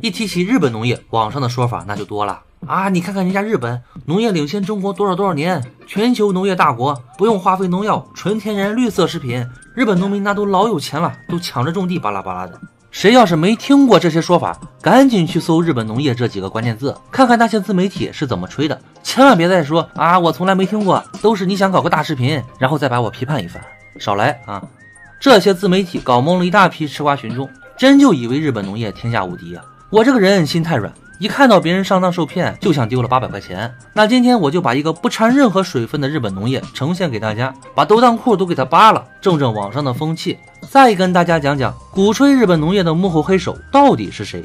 一提起日本农业，网上的说法那就多了啊！你看看人家日本农业领先中国多少多少年，全球农业大国，不用化肥农药，纯天然绿色食品，日本农民那都老有钱了，都抢着种地，巴拉巴拉的。谁要是没听过这些说法，赶紧去搜“日本农业”这几个关键字，看看那些自媒体是怎么吹的。千万别再说啊，我从来没听过，都是你想搞个大视频，然后再把我批判一番。少来啊！这些自媒体搞懵了一大批吃瓜群众，真就以为日本农业天下无敌啊！我这个人心太软，一看到别人上当受骗，就想丢了八百块钱。那今天我就把一个不掺任何水分的日本农业呈现给大家，把兜裆裤都给他扒了，正正网上的风气。再跟大家讲讲，鼓吹日本农业的幕后黑手到底是谁？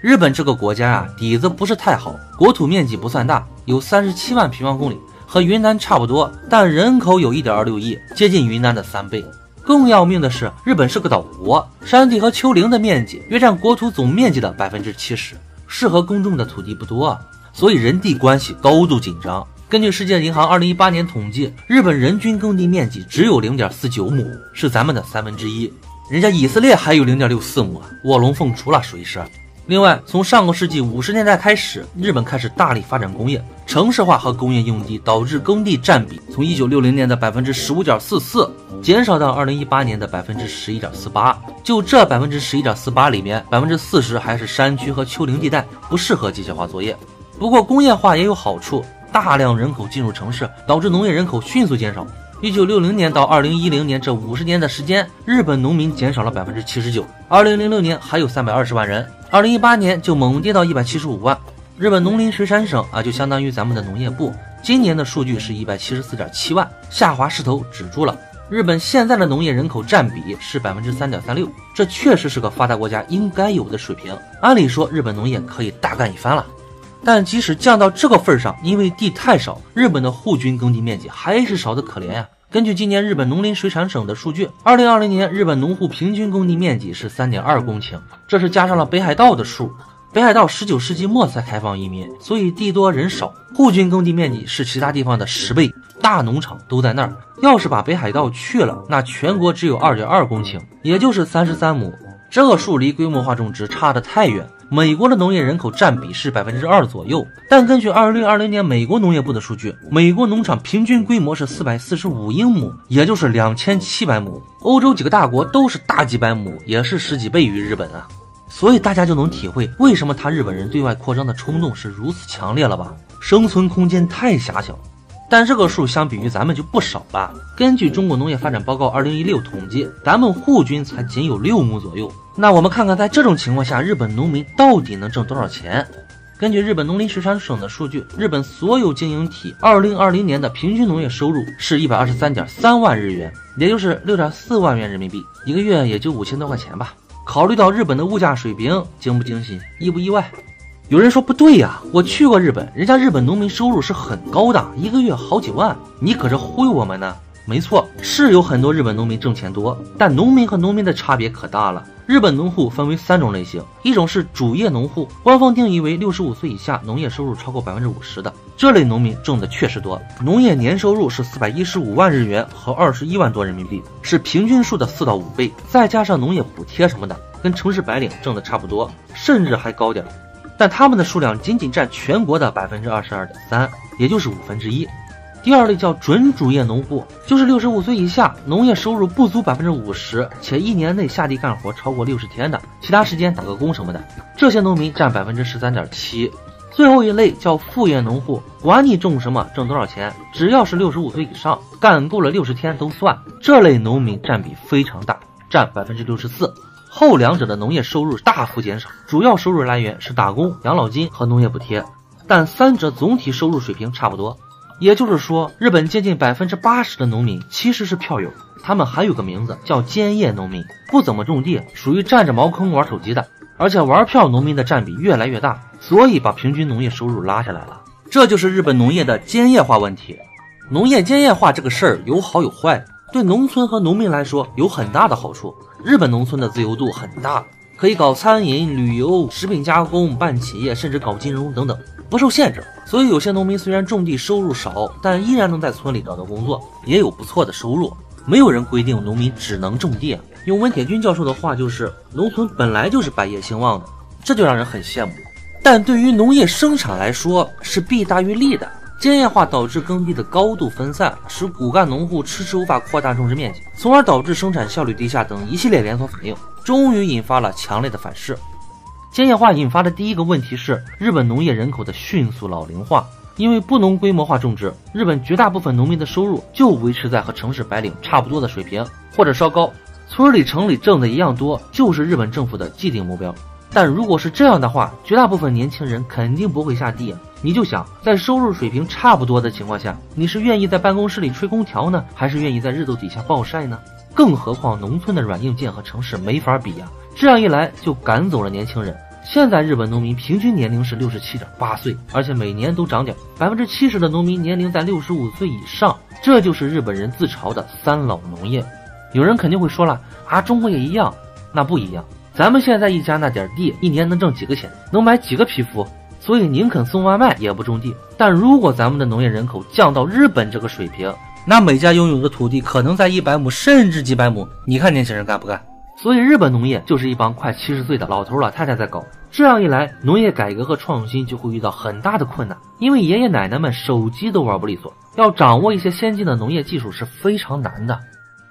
日本这个国家啊，底子不是太好，国土面积不算大，有三十七万平方公里。和云南差不多，但人口有一点二六亿，接近云南的三倍。更要命的是，日本是个岛国，山地和丘陵的面积约占国土总面积的百分之七十，适合耕种的土地不多，所以人地关系高度紧张。根据世界银行二零一八年统计，日本人均耕地面积只有零点四九亩，是咱们的三分之一。人家以色列还有零点六四亩啊，卧龙凤雏了，属于是。另外，从上个世纪五十年代开始，日本开始大力发展工业，城市化和工业用地导致耕地占比从一九六零年的百分之十五点四四减少到二零一八年的百分之十一点四八。就这百分之十一点四八里面，百分之四十还是山区和丘陵地带，不适合机械化作业。不过工业化也有好处，大量人口进入城市，导致农业人口迅速减少。一九六零年到二零一零年这五十年的时间，日本农民减少了百分之七十九。二零零六年还有三百二十万人，二零一八年就猛跌到一百七十五万。日本农林水产省啊，就相当于咱们的农业部，今年的数据是一百七十四点七万，下滑势头止住了。日本现在的农业人口占比是百分之三点三六，这确实是个发达国家应该有的水平。按理说，日本农业可以大干一番了。但即使降到这个份上，因为地太少，日本的户均耕地面积还是少得可怜呀。根据今年日本农林水产省的数据，二零二零年日本农户平均耕地面积是三点二公顷，这是加上了北海道的数。北海道十九世纪末才开放移民，所以地多人少，户均耕地面积是其他地方的十倍，大农场都在那儿。要是把北海道去了，那全国只有二点二公顷，也就是三十三亩，这个数离规模化种植差得太远。美国的农业人口占比是百分之二左右，但根据二零二零年美国农业部的数据，美国农场平均规模是四百四十五英亩，也就是两千七百亩。欧洲几个大国都是大几百亩，也是十几倍于日本啊。所以大家就能体会为什么他日本人对外扩张的冲动是如此强烈了吧？生存空间太狭小。但这个数相比于咱们就不少了。根据中国农业发展报告二零一六统计，咱们户均才仅有六亩左右。那我们看看，在这种情况下，日本农民到底能挣多少钱？根据日本农林水产省的数据，日本所有经营体二零二零年的平均农业收入是一百二十三点三万日元，也就是六点四万元人民币，一个月也就五千多块钱吧。考虑到日本的物价水平，惊不惊喜，意不意外？有人说不对呀，我去过日本，人家日本农民收入是很高的，一个月好几万，你搁这忽悠我们呢？没错，是有很多日本农民挣钱多，但农民和农民的差别可大了。日本农户分为三种类型，一种是主业农户，官方定义为六十五岁以下，农业收入超过百分之五十的，这类农民挣的确实多，农业年收入是四百一十五万日元和二十一万多人民币，是平均数的四到五倍，再加上农业补贴什么的，跟城市白领挣的差不多，甚至还高点。但他们的数量仅仅占全国的百分之二十二点三，也就是五分之一。第二类叫准主业农户，就是六十五岁以下，农业收入不足百分之五十，且一年内下地干活超过六十天的，其他时间打个工什么的，这些农民占百分之十三点七。最后一类叫副业农户，管你种什么，挣多少钱，只要是六十五岁以上，干够了六十天都算。这类农民占比非常大，占百分之六十四。后两者的农业收入大幅减少，主要收入来源是打工、养老金和农业补贴，但三者总体收入水平差不多。也就是说，日本接近百分之八十的农民其实是票友，他们还有个名字叫兼业农民，不怎么种地，属于占着茅坑玩手机的，而且玩票农民的占比越来越大，所以把平均农业收入拉下来了。这就是日本农业的兼业化问题。农业兼业化这个事儿有好有坏，对农村和农民来说有很大的好处。日本农村的自由度很大，可以搞餐饮、旅游、食品加工、办企业，甚至搞金融等等，不受限制。所以有些农民虽然种地收入少，但依然能在村里找到工作，也有不错的收入。没有人规定农民只能种地。用温铁军教授的话就是，农村本来就是百业兴旺的，这就让人很羡慕。但对于农业生产来说，是弊大于利的。坚业化导致耕地的高度分散，使骨干农户迟迟无法扩大种植面积，从而导致生产效率低下等一系列连锁反应，终于引发了强烈的反噬。坚业化引发的第一个问题是日本农业人口的迅速老龄化，因为不能规模化种植，日本绝大部分农民的收入就维持在和城市白领差不多的水平，或者稍高，村里城里挣的一样多，就是日本政府的既定目标。但如果是这样的话，绝大部分年轻人肯定不会下地。你就想，在收入水平差不多的情况下，你是愿意在办公室里吹空调呢，还是愿意在日头底下暴晒呢？更何况农村的软硬件和城市没法比呀。这样一来，就赶走了年轻人。现在日本农民平均年龄是六十七点八岁，而且每年都长点，百分之七十的农民年龄在六十五岁以上。这就是日本人自嘲的三老农业。有人肯定会说了啊，中国也一样，那不一样。咱们现在一家那点地，一年能挣几个钱，能买几个皮肤，所以宁肯送外卖也不种地。但如果咱们的农业人口降到日本这个水平，那每家拥有的土地可能在一百亩甚至几百亩，你看年轻人干不干？所以日本农业就是一帮快七十岁的老头老太太在搞。这样一来，农业改革和创新就会遇到很大的困难，因为爷爷奶奶们手机都玩不利索，要掌握一些先进的农业技术是非常难的。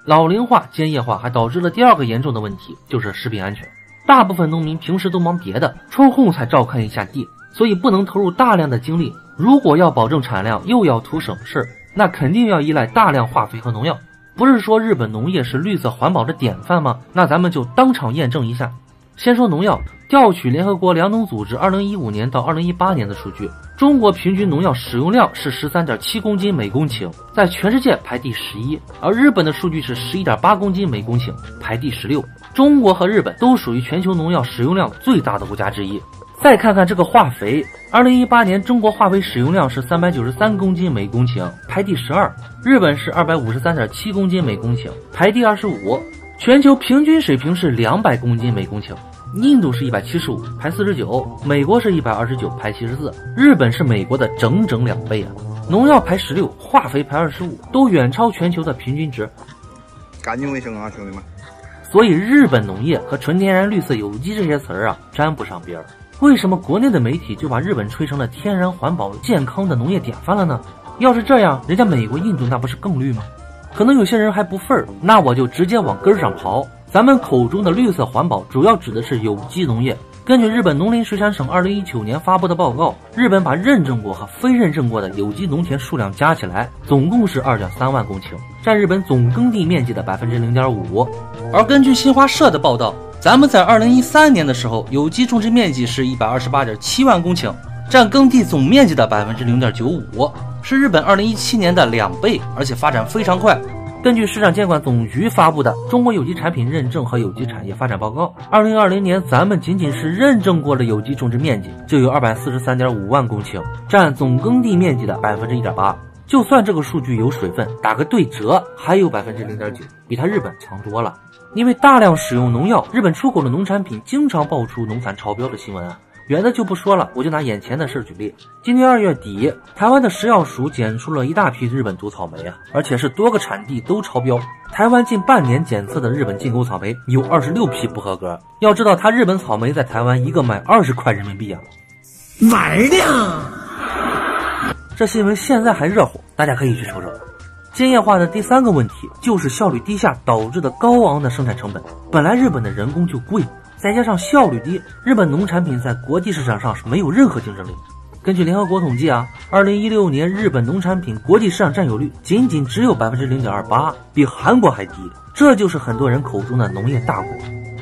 老龄化、兼业化还导致了第二个严重的问题，就是食品安全。大部分农民平时都忙别的，抽空才照看一下地，所以不能投入大量的精力。如果要保证产量，又要图省事，那肯定要依赖大量化肥和农药。不是说日本农业是绿色环保的典范吗？那咱们就当场验证一下。先说农药，调取联合国粮农组织2015年到2018年的数据，中国平均农药使用量是13.7公斤每公顷，在全世界排第十一，而日本的数据是11.8公斤每公顷，排第十六。中国和日本都属于全球农药使用量最大的国家之一。再看看这个化肥，二零一八年中国化肥使用量是三百九十三公斤每公顷，排第十二；日本是二百五十三点七公斤每公顷，排第二十五。全球平均水平是两百公斤每公顷，印度是一百七十五，排四十九；美国是一百二十九，排七十四；日本是美国的整整两倍啊！农药排十六，化肥排二十五，都远超全球的平均值。干净卫生啊，兄弟们！所以，日本农业和纯天然、绿色、有机这些词儿啊，沾不上边儿。为什么国内的媒体就把日本吹成了天然、环保、健康的农业典范了呢？要是这样，人家美国、印度那不是更绿吗？可能有些人还不忿儿，那我就直接往根儿上刨。咱们口中的绿色环保，主要指的是有机农业。根据日本农林水产省二零一九年发布的报告，日本把认证过和非认证过的有机农田数量加起来，总共是二点三万公顷，占日本总耕地面积的百分之零点五。而根据新华社的报道，咱们在二零一三年的时候，有机种植面积是一百二十八点七万公顷，占耕地总面积的百分之零点九五，是日本二零一七年的两倍，而且发展非常快。根据市场监管总局发布的《中国有机产品认证和有机产业发展报告》，二零二零年咱们仅仅是认证过的有机种植面积就有二百四十三点五万公顷，占总耕地面积的百分之一点八。就算这个数据有水分，打个对折，还有百分之零点九，比它日本强多了。因为大量使用农药，日本出口的农产品经常爆出农残超标的新闻啊。远的就不说了，我就拿眼前的事儿举例。今年二月底，台湾的食药署检出了一大批日本毒草莓啊，而且是多个产地都超标。台湾近半年检测的日本进口草莓有二十六批不合格。要知道，它日本草莓在台湾一个卖二十块人民币啊，玩的。这新闻现在还热乎，大家可以去瞅瞅。兼业化的第三个问题就是效率低下导致的高昂的生产成本。本来日本的人工就贵。再加上效率低，日本农产品在国际市场上是没有任何竞争力。根据联合国统计啊，二零一六年日本农产品国际市场占有率仅仅只有百分之零点二八，比韩国还低。这就是很多人口中的农业大国。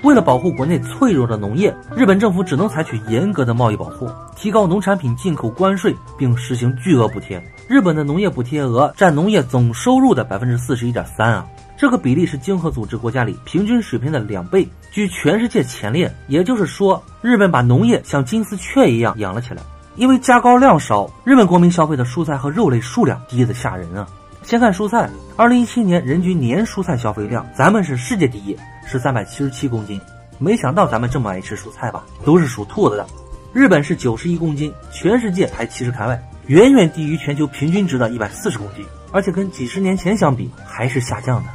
为了保护国内脆弱的农业，日本政府只能采取严格的贸易保护，提高农产品进口关税，并实行巨额补贴。日本的农业补贴额占农业总收入的百分之四十一点三啊。这个比例是经合组织国家里平均水平的两倍，居全世界前列。也就是说，日本把农业像金丝雀一样养了起来。因为加高量少，日本国民消费的蔬菜和肉类数量低得吓人啊！先看蔬菜，二零一七年人均年蔬菜消费量，咱们是世界第一，是三百七十七公斤。没想到咱们这么爱吃蔬菜吧？都是属兔子的。日本是九十一公斤，全世界排七十开外，远远低于全球平均值的一百四十公斤，而且跟几十年前相比还是下降的。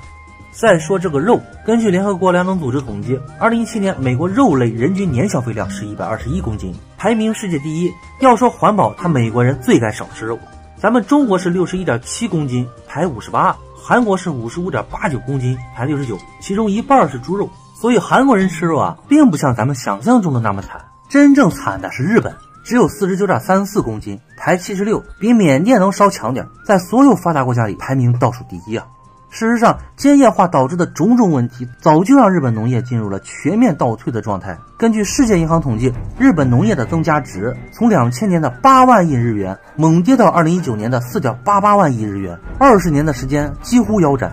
再说这个肉，根据联合国粮农组织统计，二零一七年美国肉类人均年消费量是一百二十一公斤，排名世界第一。要说环保，他美国人最该少吃肉。咱们中国是六十一点七公斤，排五十八；韩国是五十五点八九公斤，排六十九，其中一半是猪肉。所以韩国人吃肉啊，并不像咱们想象中的那么惨。真正惨的是日本，只有四十九点三四公斤，排七十六，比缅甸能稍强点，在所有发达国家里排名倒数第一啊。事实上，兼业化导致的种种问题，早就让日本农业进入了全面倒退的状态。根据世界银行统计，日本农业的增加值从两千年的八万亿日元猛跌到二零一九年的四点八八万亿日元，二十年的时间几乎腰斩。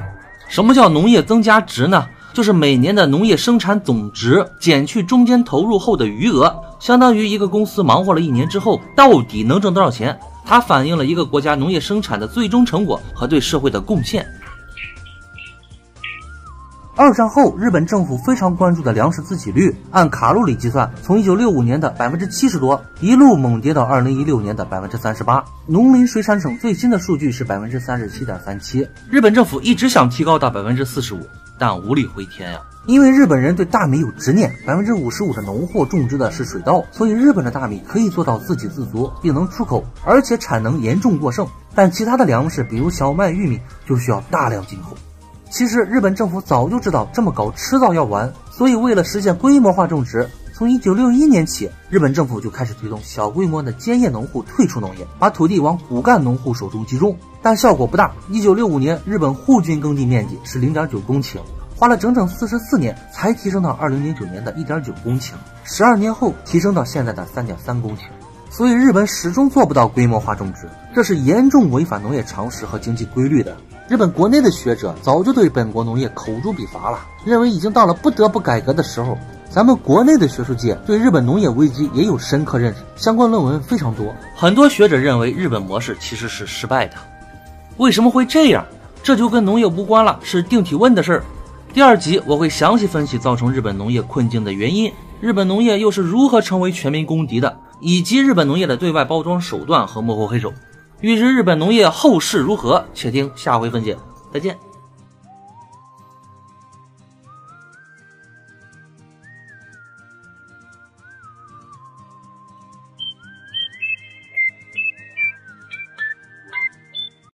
什么叫农业增加值呢？就是每年的农业生产总值减去中间投入后的余额，相当于一个公司忙活了一年之后到底能挣多少钱。它反映了一个国家农业生产的最终成果和对社会的贡献。二战后，日本政府非常关注的粮食自给率，按卡路里计算，从一九六五年的百分之七十多，一路猛跌到二零一六年的百分之三十八。农林水产省最新的数据是百分之三十七点三七。日本政府一直想提高到百分之四十五，但无力回天呀。因为日本人对大米有执念，百分之五十五的农货种植的是水稻，所以日本的大米可以做到自给自足，并能出口，而且产能严重过剩。但其他的粮食，比如小麦、玉米，就需要大量进口。其实日本政府早就知道这么搞迟早要完，所以为了实现规模化种植，从一九六一年起，日本政府就开始推动小规模的兼业农户退出农业，把土地往骨干农户手中集中，但效果不大。一九六五年，日本户均耕地面积是零点九公顷，花了整整四十四年才提升到二零零九年的一点九公顷，十二年后提升到现在的三点三公顷。所以日本始终做不到规模化种植，这是严重违反农业常识和经济规律的。日本国内的学者早就对本国农业口诛笔伐了，认为已经到了不得不改革的时候。咱们国内的学术界对日本农业危机也有深刻认识，相关论文非常多。很多学者认为日本模式其实是失败的。为什么会这样？这就跟农业无关了，是定体问的事儿。第二集我会详细分析造成日本农业困境的原因，日本农业又是如何成为全民公敌的，以及日本农业的对外包装手段和幕后黑手。欲知日本农业后事如何，且听下回分解。再见。